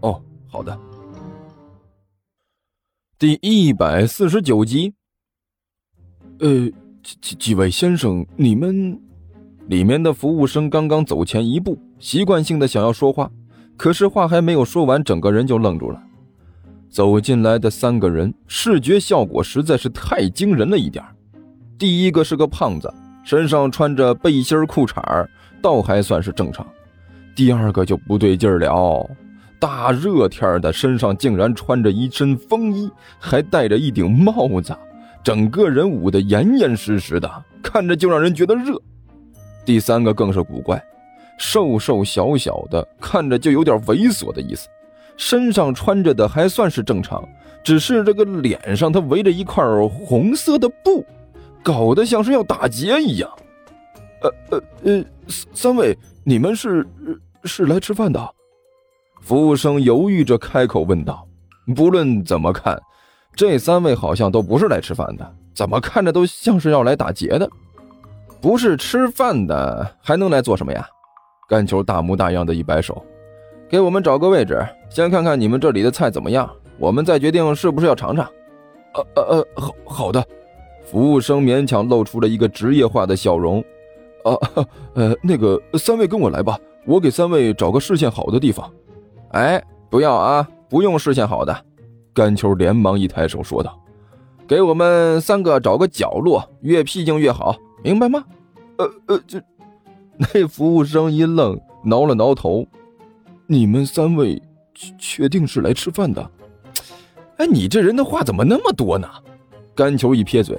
哦，好的。第一百四十九集。呃，几几几位先生，你们……里面的服务生刚刚走前一步，习惯性的想要说话，可是话还没有说完，整个人就愣住了。走进来的三个人，视觉效果实在是太惊人了一点第一个是个胖子，身上穿着背心裤衩倒还算是正常。第二个就不对劲儿了，大热天的，身上竟然穿着一身风衣，还戴着一顶帽子，整个人捂得严严实实的，看着就让人觉得热。第三个更是古怪，瘦瘦小小的，看着就有点猥琐的意思。身上穿着的还算是正常，只是这个脸上他围着一块红色的布，搞得像是要打劫一样。呃呃呃，三位，你们是是来吃饭的？服务生犹豫着开口问道。不论怎么看，这三位好像都不是来吃饭的，怎么看着都像是要来打劫的。不是吃饭的，还能来做什么呀？甘球大模大样的一摆手，给我们找个位置，先看看你们这里的菜怎么样，我们再决定是不是要尝尝。呃呃呃，好好的。服务生勉强露出了一个职业化的笑容。啊，呃，那个三位跟我来吧，我给三位找个视线好的地方。哎，不要啊，不用视线好的。甘球连忙一抬手说道：“给我们三个找个角落，越僻静越好。”明白吗？呃呃，这那服务生一愣，挠了挠头。你们三位确定是来吃饭的？哎，你这人的话怎么那么多呢？甘球一撇嘴，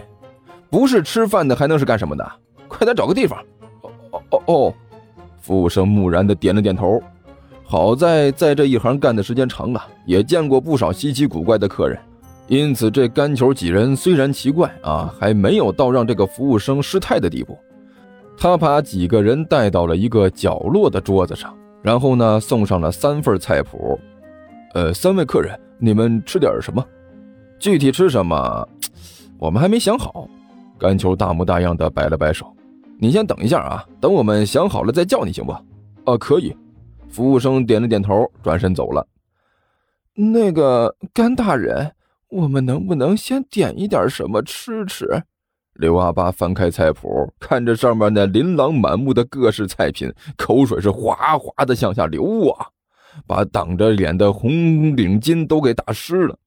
不是吃饭的还能是干什么的？快点找个地方。哦哦哦哦！服务生木然的点了点头。好在在这一行干的时间长了，也见过不少稀奇古怪的客人。因此，这干球几人虽然奇怪啊，还没有到让这个服务生失态的地步。他把几个人带到了一个角落的桌子上，然后呢，送上了三份菜谱。呃，三位客人，你们吃点什么？具体吃什么，我们还没想好。干球大模大样的摆了摆手：“你先等一下啊，等我们想好了再叫你，行不？”啊，可以。服务生点了点头，转身走了。那个甘大人。我们能不能先点一点什么吃吃？刘阿八翻开菜谱，看着上面那琳琅满目的各式菜品，口水是哗哗的向下流啊，把挡着脸的红领巾都给打湿了。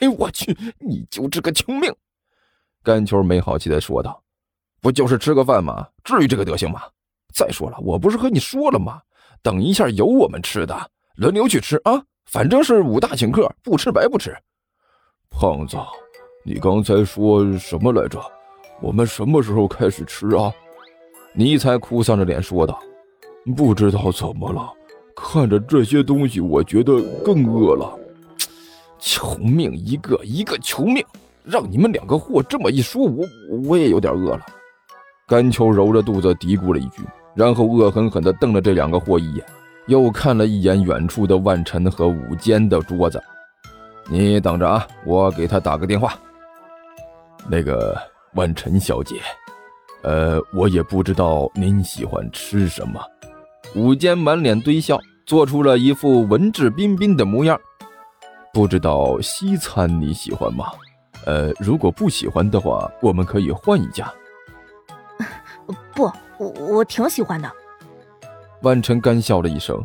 哎，我去，你就这个穷命！甘球没好气的说道：“不就是吃个饭吗？至于这个德行吗？再说了，我不是和你说了吗？等一下有我们吃的，轮流去吃啊，反正是武大请客，不吃白不吃。”胖子，你刚才说什么来着？我们什么时候开始吃啊？尼才哭丧着脸说道：“不知道怎么了，看着这些东西，我觉得更饿了。求命一个，一个求命！让你们两个货这么一说，我我也有点饿了。”甘秋揉着肚子嘀咕了一句，然后恶狠狠地瞪了这两个货一眼，又看了一眼远处的万晨和武坚的桌子。你等着啊，我给他打个电话。那个万晨小姐，呃，我也不知道您喜欢吃什么。武坚满脸堆笑，做出了一副文质彬彬的模样。不知道西餐你喜欢吗？呃，如果不喜欢的话，我们可以换一家。不，我我挺喜欢的。万晨干笑了一声，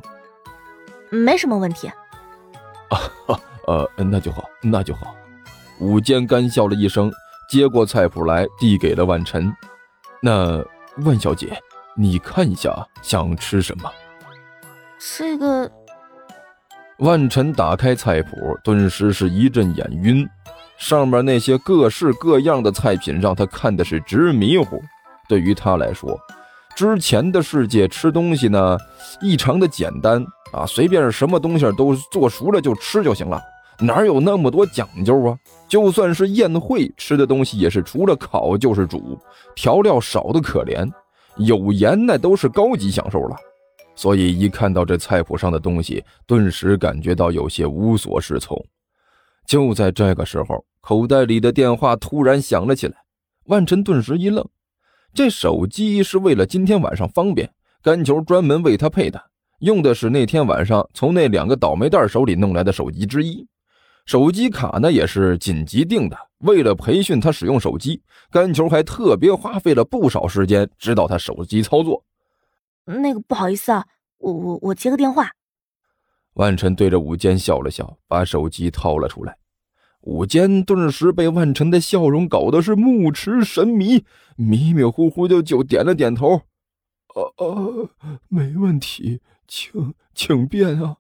没什么问题。啊哈。呃，那就好，那就好。武坚干笑了一声，接过菜谱来，递给了万晨。那万小姐，你看一下想吃什么？这个。万晨打开菜谱，顿时是一阵眼晕。上面那些各式各样的菜品让他看的是直迷糊。对于他来说，之前的世界吃东西呢，异常的简单，啊，随便什么东西都做熟了就吃就行了，哪有那么多讲究啊？就算是宴会吃的东西，也是除了烤就是煮，调料少的可怜，有盐那都是高级享受了。所以一看到这菜谱上的东西，顿时感觉到有些无所适从。就在这个时候，口袋里的电话突然响了起来，万晨顿时一愣，这手机是为了今天晚上方便，甘球专门为他配的。用的是那天晚上从那两个倒霉蛋手里弄来的手机之一，手机卡呢也是紧急订的。为了培训他使用手机，甘球还特别花费了不少时间指导他手机操作。那个不好意思啊，我我我接个电话。万晨对着武坚笑了笑，把手机掏了出来。武坚顿时被万晨的笑容搞得是目驰神迷，迷迷糊糊的就点了点头：“啊啊，没问题。”请请便啊！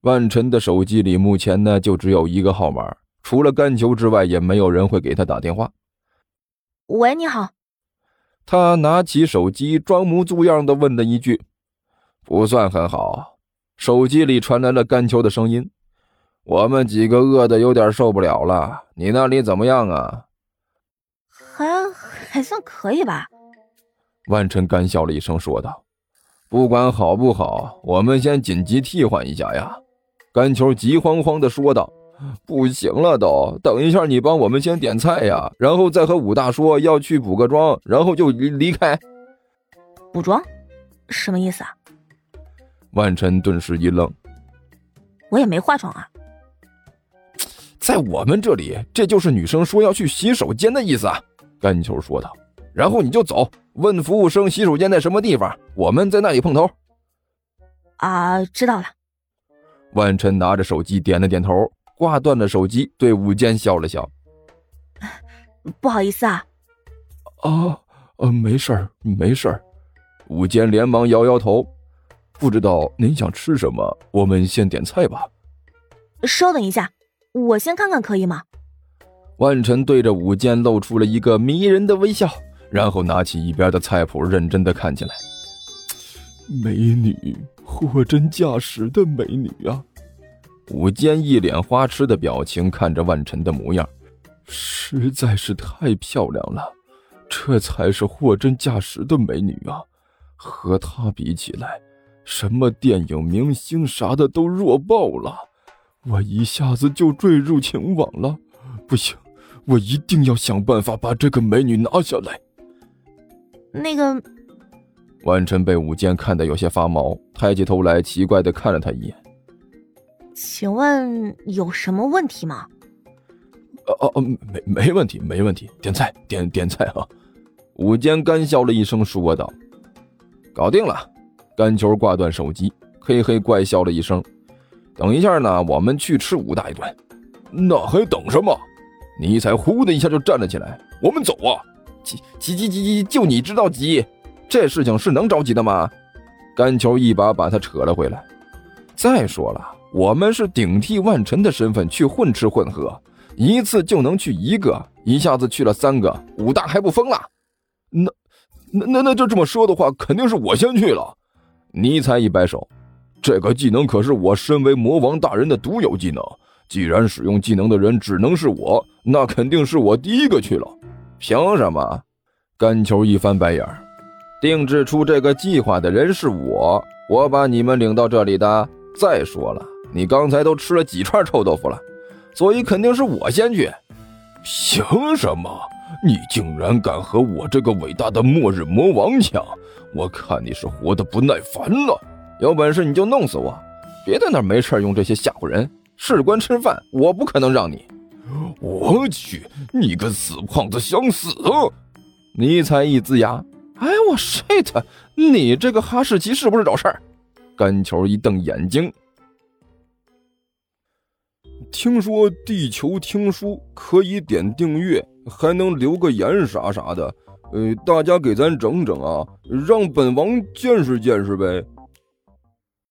万晨的手机里目前呢就只有一个号码，除了甘球之外，也没有人会给他打电话。喂，你好。他拿起手机，装模作样的问了一句：“不算很好。”手机里传来了甘球的声音：“我们几个饿的有点受不了了，你那里怎么样啊？”还还算可以吧。万晨干笑了一声，说道。不管好不好，我们先紧急替换一下呀！甘球急慌慌的说道：“不行了，都等一下，你帮我们先点菜呀，然后再和武大说要去补个妆，然后就离离开。”补妆？什么意思啊？万晨顿时一愣：“我也没化妆啊。”在我们这里，这就是女生说要去洗手间的意思啊！甘球说道。然后你就走，问服务生洗手间在什么地方，我们在那里碰头。啊，知道了。万晨拿着手机点了点头，挂断了手机，对武坚笑了笑：“ 不好意思啊。”“啊，呃，没事儿，没事儿。”武坚连忙摇摇头：“不知道您想吃什么，我们先点菜吧。”“稍等一下，我先看看可以吗？”万晨对着武坚露出了一个迷人的微笑。然后拿起一边的菜谱，认真的看起来。美女，货真价实的美女啊！武坚一脸花痴的表情看着万晨的模样，实在是太漂亮了，这才是货真价实的美女啊！和她比起来，什么电影明星啥的都弱爆了，我一下子就坠入情网了。不行，我一定要想办法把这个美女拿下来。那个，万晨被武坚看得有些发毛，抬起头来，奇怪的看了他一眼。请问有什么问题吗？哦哦哦，没没问题，没问题，点菜，点点菜啊！武坚干笑了一声，说道：“搞定了。”干球挂断手机，嘿嘿怪笑了一声。等一下呢，我们去吃武大一顿。那还等什么？尼才呼的一下就站了起来，我们走啊！急急急急急！就你知道急，这事情是能着急的吗？甘球一把把他扯了回来。再说了，我们是顶替万晨的身份去混吃混喝，一次就能去一个，一下子去了三个，武大还不疯了？那那那那就这么说的话，肯定是我先去了。尼才一摆手，这个技能可是我身为魔王大人的独有技能，既然使用技能的人只能是我，那肯定是我第一个去了。凭什么？甘球一翻白眼儿，定制出这个计划的人是我，我把你们领到这里的。再说了，你刚才都吃了几串臭豆腐了，所以肯定是我先去。凭什么？你竟然敢和我这个伟大的末日魔王抢？我看你是活得不耐烦了。有本事你就弄死我，别在那没事用这些吓唬人。事关吃饭，我不可能让你。我去，你个死胖子想死啊！尼采一呲牙，哎我 shit，你这个哈士奇是不是找事儿？干球一瞪眼睛，听说地球听书可以点订阅，还能留个言啥啥的，呃，大家给咱整整啊，让本王见识见识呗。